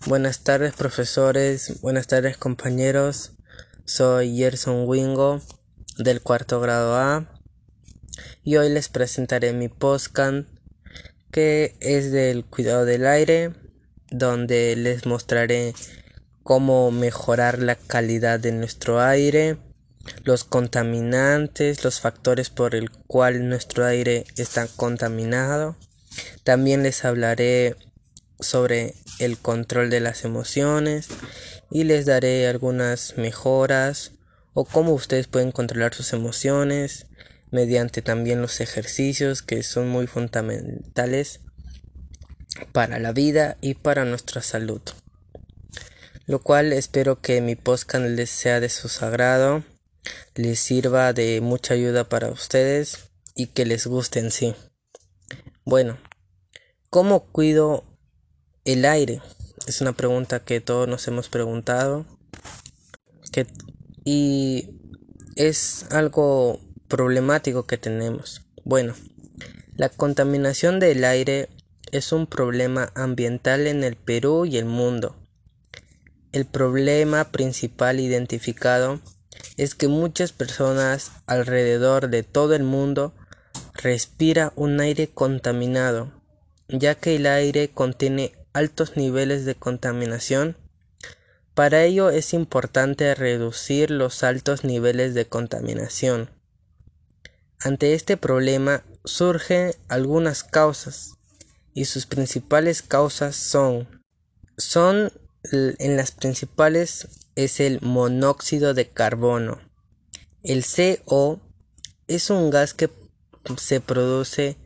Buenas tardes profesores, buenas tardes compañeros. Soy Gerson Wingo del cuarto grado A y hoy les presentaré mi postcan que es del cuidado del aire donde les mostraré cómo mejorar la calidad de nuestro aire, los contaminantes, los factores por el cual nuestro aire está contaminado. También les hablaré sobre el control de las emociones y les daré algunas mejoras o cómo ustedes pueden controlar sus emociones mediante también los ejercicios que son muy fundamentales para la vida y para nuestra salud. Lo cual espero que mi podcast les sea de su sagrado, les sirva de mucha ayuda para ustedes y que les guste en sí. Bueno, ¿cómo cuido el aire es una pregunta que todos nos hemos preguntado y es algo problemático que tenemos. Bueno, la contaminación del aire es un problema ambiental en el Perú y el mundo. El problema principal identificado es que muchas personas alrededor de todo el mundo respira un aire contaminado, ya que el aire contiene altos niveles de contaminación. Para ello es importante reducir los altos niveles de contaminación. Ante este problema surgen algunas causas y sus principales causas son son en las principales es el monóxido de carbono. El CO es un gas que se produce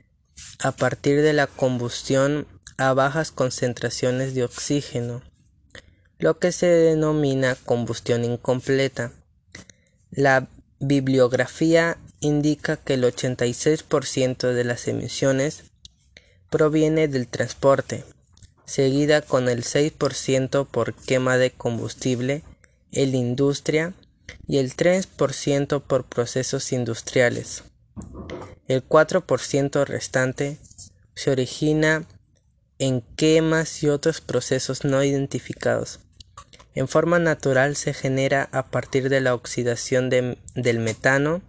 a partir de la combustión a bajas concentraciones de oxígeno, lo que se denomina combustión incompleta. La bibliografía indica que el 86% de las emisiones proviene del transporte, seguida con el 6% por quema de combustible en la industria y el 3% por procesos industriales. El 4% restante se origina en quemas y otros procesos no identificados. En forma natural se genera a partir de la oxidación del metano,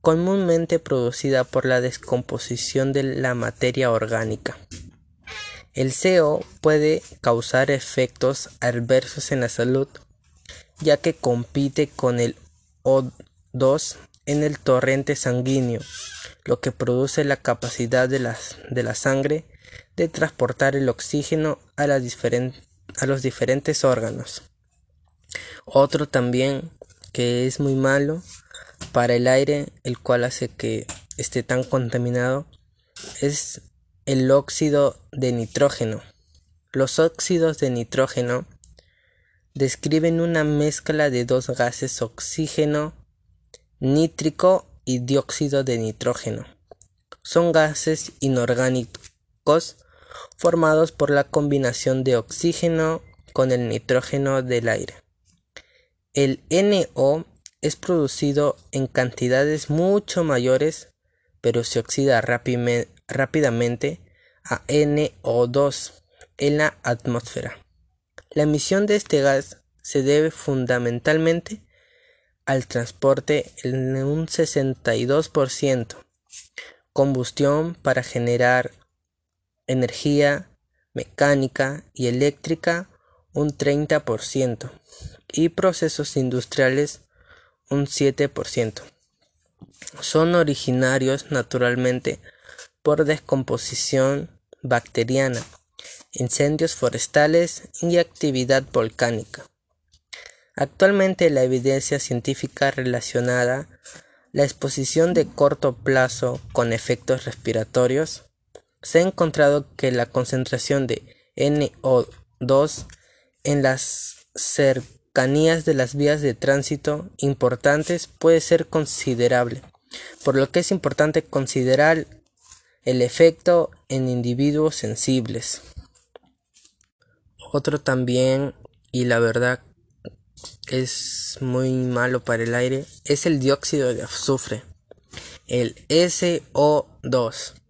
comúnmente producida por la descomposición de la materia orgánica. El CO puede causar efectos adversos en la salud, ya que compite con el O2 en el torrente sanguíneo, lo que produce la capacidad de la sangre de transportar el oxígeno a, a los diferentes órganos. Otro también que es muy malo para el aire, el cual hace que esté tan contaminado, es el óxido de nitrógeno. Los óxidos de nitrógeno describen una mezcla de dos gases oxígeno nítrico y dióxido de nitrógeno. Son gases inorgánicos formados por la combinación de oxígeno con el nitrógeno del aire. El NO es producido en cantidades mucho mayores, pero se oxida rápidamente a NO2 en la atmósfera. La emisión de este gas se debe fundamentalmente al transporte en un 62%, combustión para generar energía mecánica y eléctrica un 30% y procesos industriales un 7%. Son originarios naturalmente por descomposición bacteriana, incendios forestales y actividad volcánica. Actualmente la evidencia científica relacionada la exposición de corto plazo con efectos respiratorios se ha encontrado que la concentración de NO2 en las cercanías de las vías de tránsito importantes puede ser considerable, por lo que es importante considerar el efecto en individuos sensibles. Otro también, y la verdad es muy malo para el aire, es el dióxido de azufre, el SO2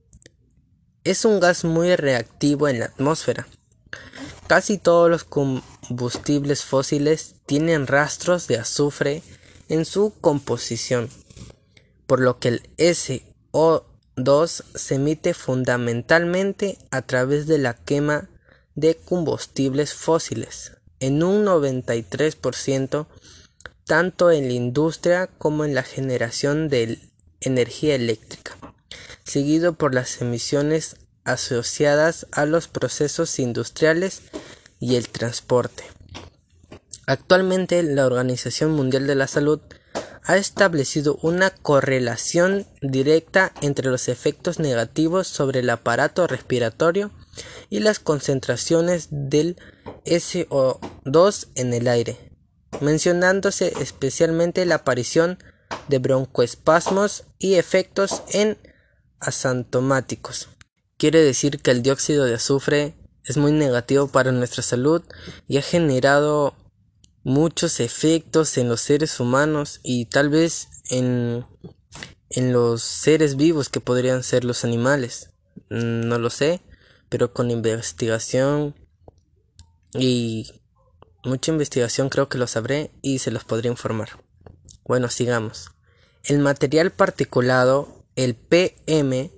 es un gas muy reactivo en la atmósfera. Casi todos los combustibles fósiles tienen rastros de azufre en su composición, por lo que el SO2 se emite fundamentalmente a través de la quema de combustibles fósiles, en un 93% tanto en la industria como en la generación de energía eléctrica, seguido por las emisiones asociadas a los procesos industriales y el transporte. Actualmente la Organización Mundial de la Salud ha establecido una correlación directa entre los efectos negativos sobre el aparato respiratorio y las concentraciones del SO2 en el aire, mencionándose especialmente la aparición de broncoespasmos y efectos en asintomáticos. Quiere decir que el dióxido de azufre es muy negativo para nuestra salud y ha generado muchos efectos en los seres humanos y tal vez en, en los seres vivos que podrían ser los animales. No lo sé, pero con investigación y mucha investigación creo que lo sabré y se los podré informar. Bueno, sigamos. El material particulado, el PM,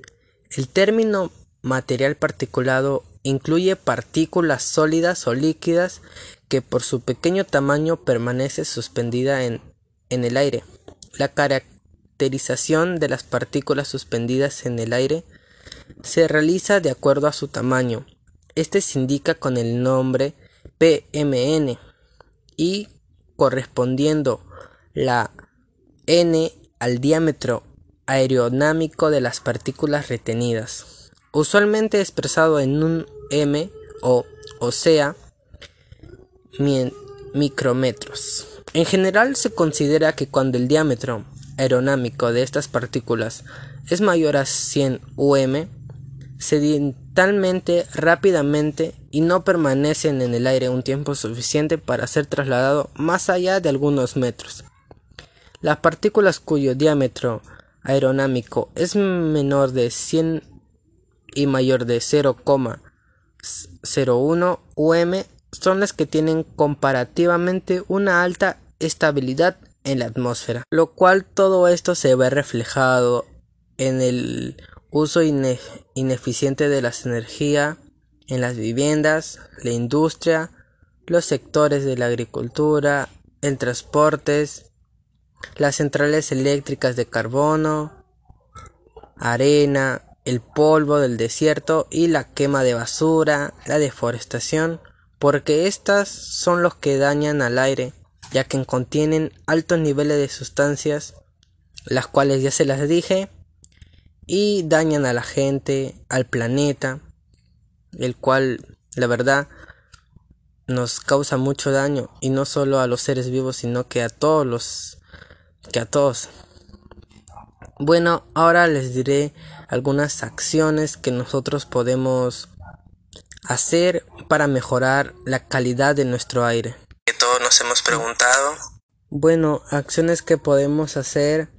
el término material particulado incluye partículas sólidas o líquidas que por su pequeño tamaño permanece suspendida en, en el aire. La caracterización de las partículas suspendidas en el aire se realiza de acuerdo a su tamaño. Este se indica con el nombre PMN y correspondiendo la n al diámetro aerodinámico de las partículas retenidas, usualmente expresado en un m o, o sea, micrómetros. En general se considera que cuando el diámetro aerodinámico de estas partículas es mayor a 100 um, sedimentalmente rápidamente y no permanecen en el aire un tiempo suficiente para ser trasladado más allá de algunos metros. Las partículas cuyo diámetro aerodinámico es menor de 100 y mayor de 0,01 um son las que tienen comparativamente una alta estabilidad en la atmósfera, lo cual todo esto se ve reflejado en el uso ineficiente de la energía en las viviendas, la industria, los sectores de la agricultura, el transportes, las centrales eléctricas de carbono, arena, el polvo del desierto y la quema de basura, la deforestación, porque estas son los que dañan al aire, ya que contienen altos niveles de sustancias, las cuales ya se las dije, y dañan a la gente, al planeta, el cual la verdad nos causa mucho daño y no solo a los seres vivos sino que a todos los que a todos. Bueno ahora les diré algunas acciones que nosotros podemos hacer para mejorar la calidad de nuestro aire. Que todos nos hemos preguntado. Bueno acciones que podemos hacer.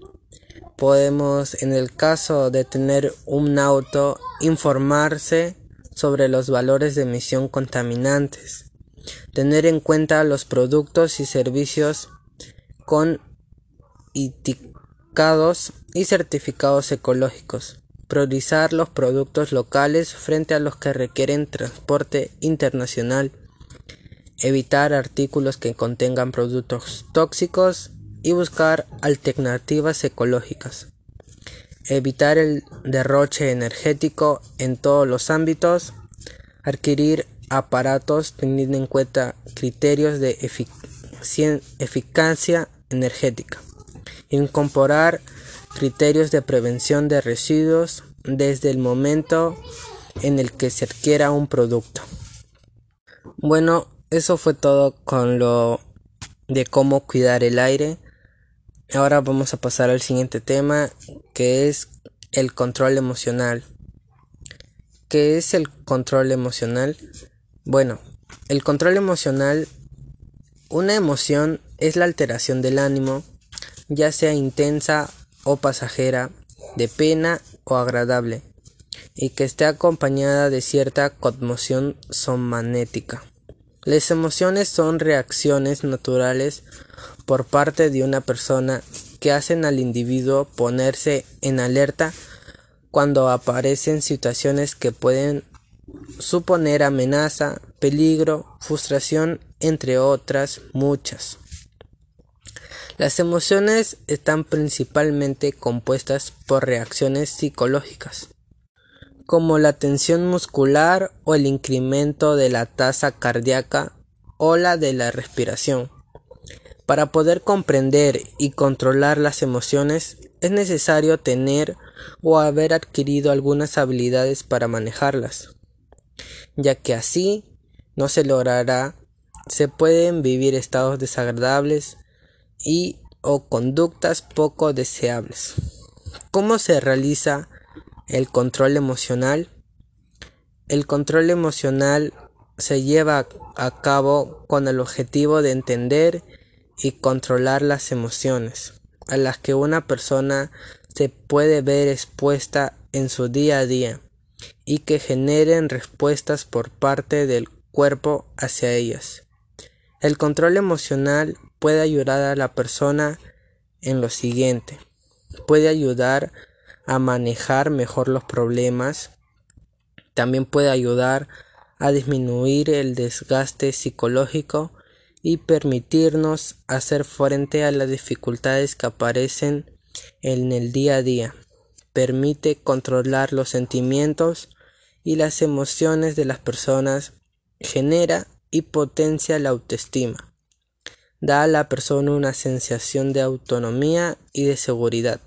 Podemos en el caso de tener un auto informarse sobre los valores de emisión contaminantes, tener en cuenta los productos y servicios con etiquetados y certificados ecológicos, priorizar los productos locales frente a los que requieren transporte internacional, evitar artículos que contengan productos tóxicos y buscar alternativas ecológicas. Evitar el derroche energético en todos los ámbitos, adquirir aparatos teniendo en cuenta criterios de eficacia energética, incorporar criterios de prevención de residuos desde el momento en el que se adquiera un producto. Bueno, eso fue todo con lo de cómo cuidar el aire. Ahora vamos a pasar al siguiente tema que es el control emocional. ¿Qué es el control emocional? Bueno, el control emocional, una emoción es la alteración del ánimo, ya sea intensa o pasajera, de pena o agradable, y que esté acompañada de cierta conmoción somanética. Las emociones son reacciones naturales por parte de una persona que hacen al individuo ponerse en alerta cuando aparecen situaciones que pueden suponer amenaza, peligro, frustración, entre otras muchas. Las emociones están principalmente compuestas por reacciones psicológicas, como la tensión muscular o el incremento de la tasa cardíaca o la de la respiración. Para poder comprender y controlar las emociones es necesario tener o haber adquirido algunas habilidades para manejarlas, ya que así no se logrará, se pueden vivir estados desagradables y o conductas poco deseables. ¿Cómo se realiza el control emocional? El control emocional se lleva a cabo con el objetivo de entender y controlar las emociones a las que una persona se puede ver expuesta en su día a día y que generen respuestas por parte del cuerpo hacia ellas. El control emocional puede ayudar a la persona en lo siguiente. Puede ayudar a manejar mejor los problemas. También puede ayudar a disminuir el desgaste psicológico y permitirnos hacer frente a las dificultades que aparecen en el día a día. Permite controlar los sentimientos y las emociones de las personas. Genera y potencia la autoestima. Da a la persona una sensación de autonomía y de seguridad,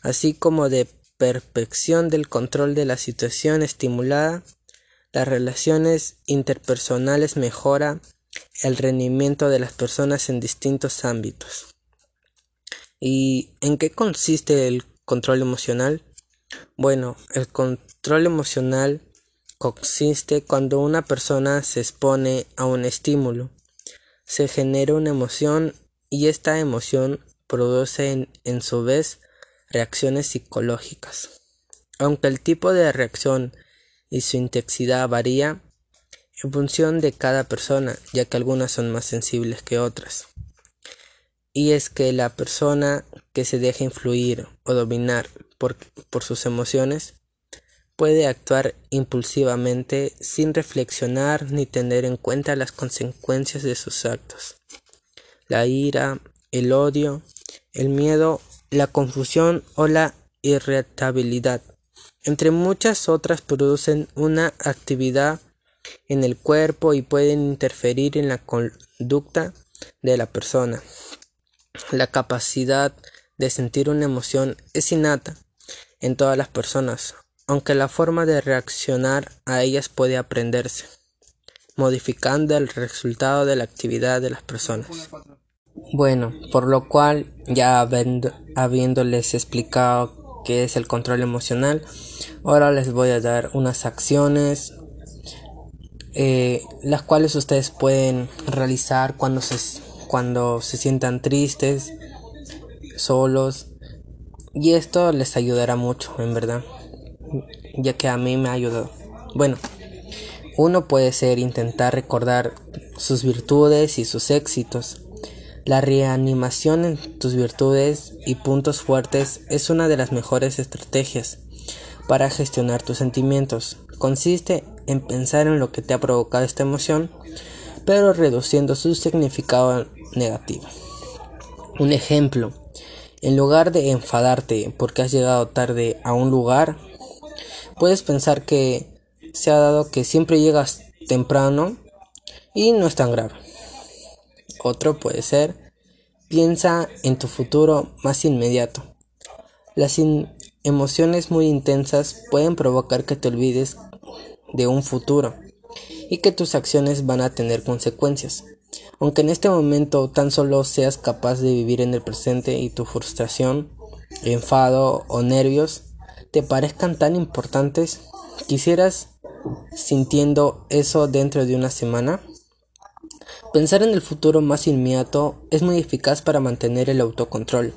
así como de perfección del control de la situación estimulada. Las relaciones interpersonales mejora el rendimiento de las personas en distintos ámbitos. ¿Y en qué consiste el control emocional? Bueno, el control emocional consiste cuando una persona se expone a un estímulo, se genera una emoción y esta emoción produce en, en, su vez reacciones psicológicas. Aunque el tipo de reacción y su intensidad varía en función de cada persona, ya que algunas son más sensibles que otras y es que la persona que se deja influir o dominar por, por sus emociones puede actuar impulsivamente sin reflexionar ni tener en cuenta las consecuencias de sus actos. La ira, el odio, el miedo, la confusión o la irritabilidad, entre muchas otras, producen una actividad en el cuerpo y pueden interferir en la conducta de la persona. La capacidad de sentir una emoción es innata en todas las personas, aunque la forma de reaccionar a ellas puede aprenderse, modificando el resultado de la actividad de las personas. Bueno, por lo cual, ya habiéndoles explicado qué es el control emocional, ahora les voy a dar unas acciones eh, las cuales ustedes pueden realizar cuando se cuando se sientan tristes, solos. Y esto les ayudará mucho, en verdad. Ya que a mí me ha ayudado. Bueno, uno puede ser intentar recordar sus virtudes y sus éxitos. La reanimación en tus virtudes y puntos fuertes es una de las mejores estrategias para gestionar tus sentimientos. Consiste en pensar en lo que te ha provocado esta emoción, pero reduciendo su significado negativa. Un ejemplo, en lugar de enfadarte porque has llegado tarde a un lugar, puedes pensar que se ha dado que siempre llegas temprano y no es tan grave. Otro puede ser, piensa en tu futuro más inmediato. Las emociones muy intensas pueden provocar que te olvides de un futuro y que tus acciones van a tener consecuencias. Aunque en este momento tan solo seas capaz de vivir en el presente y tu frustración, enfado o nervios te parezcan tan importantes, quisieras sintiendo eso dentro de una semana. Pensar en el futuro más inmediato es muy eficaz para mantener el autocontrol,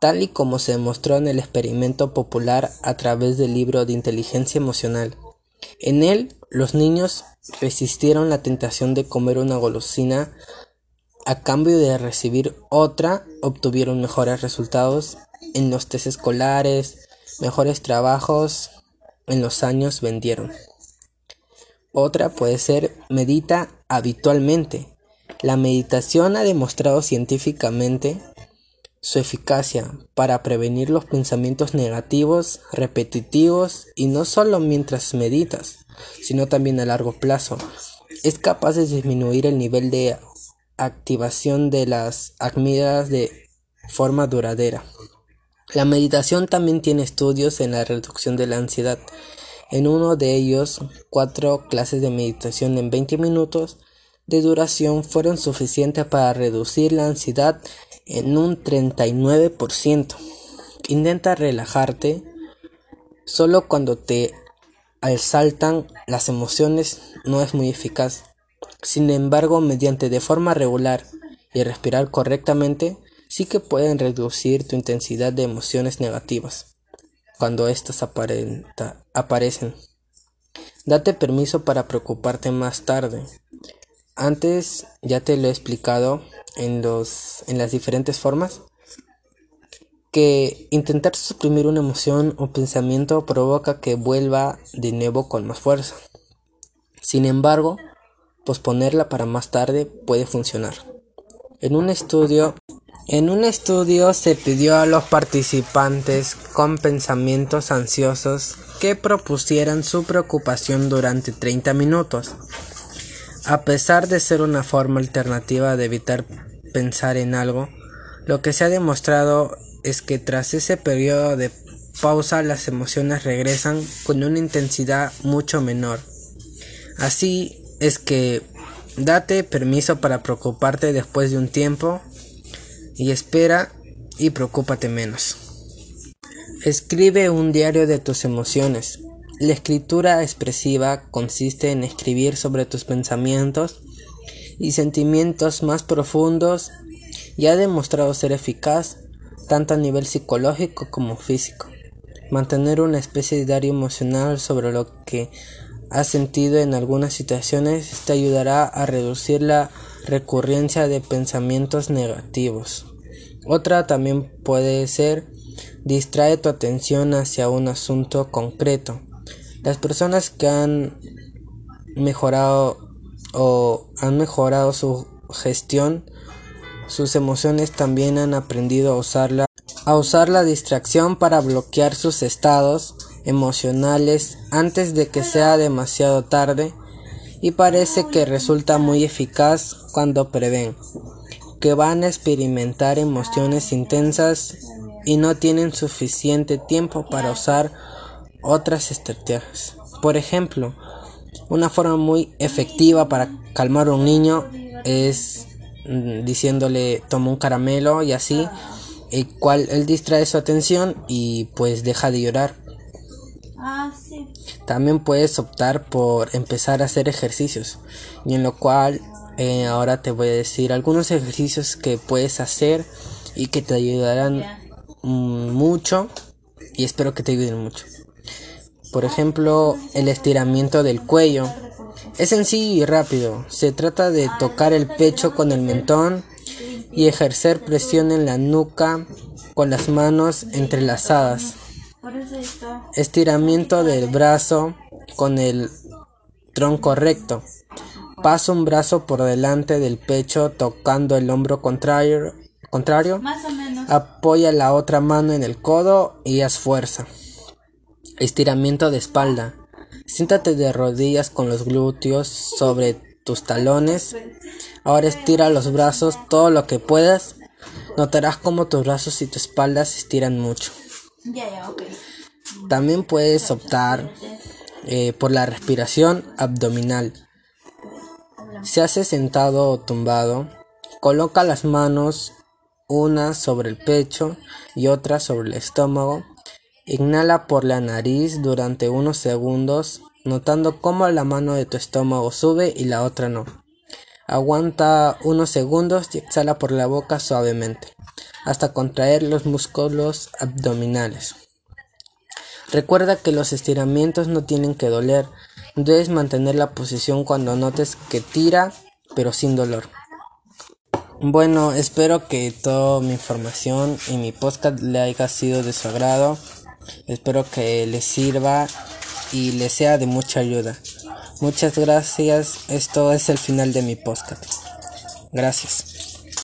tal y como se demostró en el experimento popular a través del libro de inteligencia emocional. En él los niños resistieron la tentación de comer una golosina a cambio de recibir otra, obtuvieron mejores resultados en los test escolares, mejores trabajos en los años vendieron. Otra puede ser medita habitualmente. La meditación ha demostrado científicamente su eficacia para prevenir los pensamientos negativos, repetitivos y no solo mientras meditas, sino también a largo plazo. Es capaz de disminuir el nivel de activación de las amígdalas de forma duradera. La meditación también tiene estudios en la reducción de la ansiedad. En uno de ellos, cuatro clases de meditación en 20 minutos de duración fueron suficientes para reducir la ansiedad en un 39%. Intenta relajarte solo cuando te saltan las emociones no es muy eficaz. Sin embargo, mediante de forma regular y respirar correctamente, sí que pueden reducir tu intensidad de emociones negativas cuando éstas aparecen. Date permiso para preocuparte más tarde. Antes ya te lo he explicado en, los, en las diferentes formas que intentar suprimir una emoción o pensamiento provoca que vuelva de nuevo con más fuerza. Sin embargo, posponerla para más tarde puede funcionar. En un estudio, en un estudio se pidió a los participantes con pensamientos ansiosos que propusieran su preocupación durante 30 minutos. A pesar de ser una forma alternativa de evitar pensar en algo, lo que se ha demostrado es que tras ese periodo de pausa las emociones regresan con una intensidad mucho menor. Así es que date permiso para preocuparte después de un tiempo y espera y preocúpate menos. Escribe un diario de tus emociones. La escritura expresiva consiste en escribir sobre tus pensamientos y sentimientos más profundos y ha demostrado ser eficaz tanto a nivel psicológico como físico. Mantener una especie de diario emocional sobre lo que has sentido en algunas situaciones te ayudará a reducir la recurrencia de pensamientos negativos. Otra también puede ser distrae tu atención hacia un asunto concreto. Las personas que han mejorado o han mejorado su gestión, sus emociones también han aprendido a usarla, a usar la distracción para bloquear sus estados emocionales antes de que sea demasiado tarde y parece que resulta muy eficaz cuando prevén que van a experimentar emociones intensas y no tienen suficiente tiempo para usar otras estrategias. Por ejemplo, una forma muy efectiva para calmar a un niño es mm, diciéndole toma un caramelo y así, el cual él distrae su atención y pues deja de llorar. Ah, También puedes optar por empezar a hacer ejercicios y en lo cual eh, ahora te voy a decir algunos ejercicios que puedes hacer y que te ayudarán mm, mucho y espero que te ayuden mucho. Por ejemplo, el estiramiento del cuello. Es sencillo y rápido. Se trata de tocar el pecho con el mentón y ejercer presión en la nuca con las manos entrelazadas. Estiramiento del brazo con el tronco recto. Pasa un brazo por delante del pecho tocando el hombro contrario. contrario. Apoya la otra mano en el codo y haz fuerza. Estiramiento de espalda. Siéntate de rodillas con los glúteos sobre tus talones. Ahora estira los brazos todo lo que puedas. Notarás como tus brazos y tu espalda se estiran mucho. También puedes optar eh, por la respiración abdominal. Se hace sentado o tumbado. Coloca las manos una sobre el pecho y otra sobre el estómago Inhala por la nariz durante unos segundos, notando cómo la mano de tu estómago sube y la otra no. Aguanta unos segundos y exhala por la boca suavemente, hasta contraer los músculos abdominales. Recuerda que los estiramientos no tienen que doler, Debes mantener la posición cuando notes que tira, pero sin dolor. Bueno, espero que toda mi información y mi podcast le haya sido de su agrado. Espero que les sirva y les sea de mucha ayuda. Muchas gracias. Esto es el final de mi podcast. Gracias.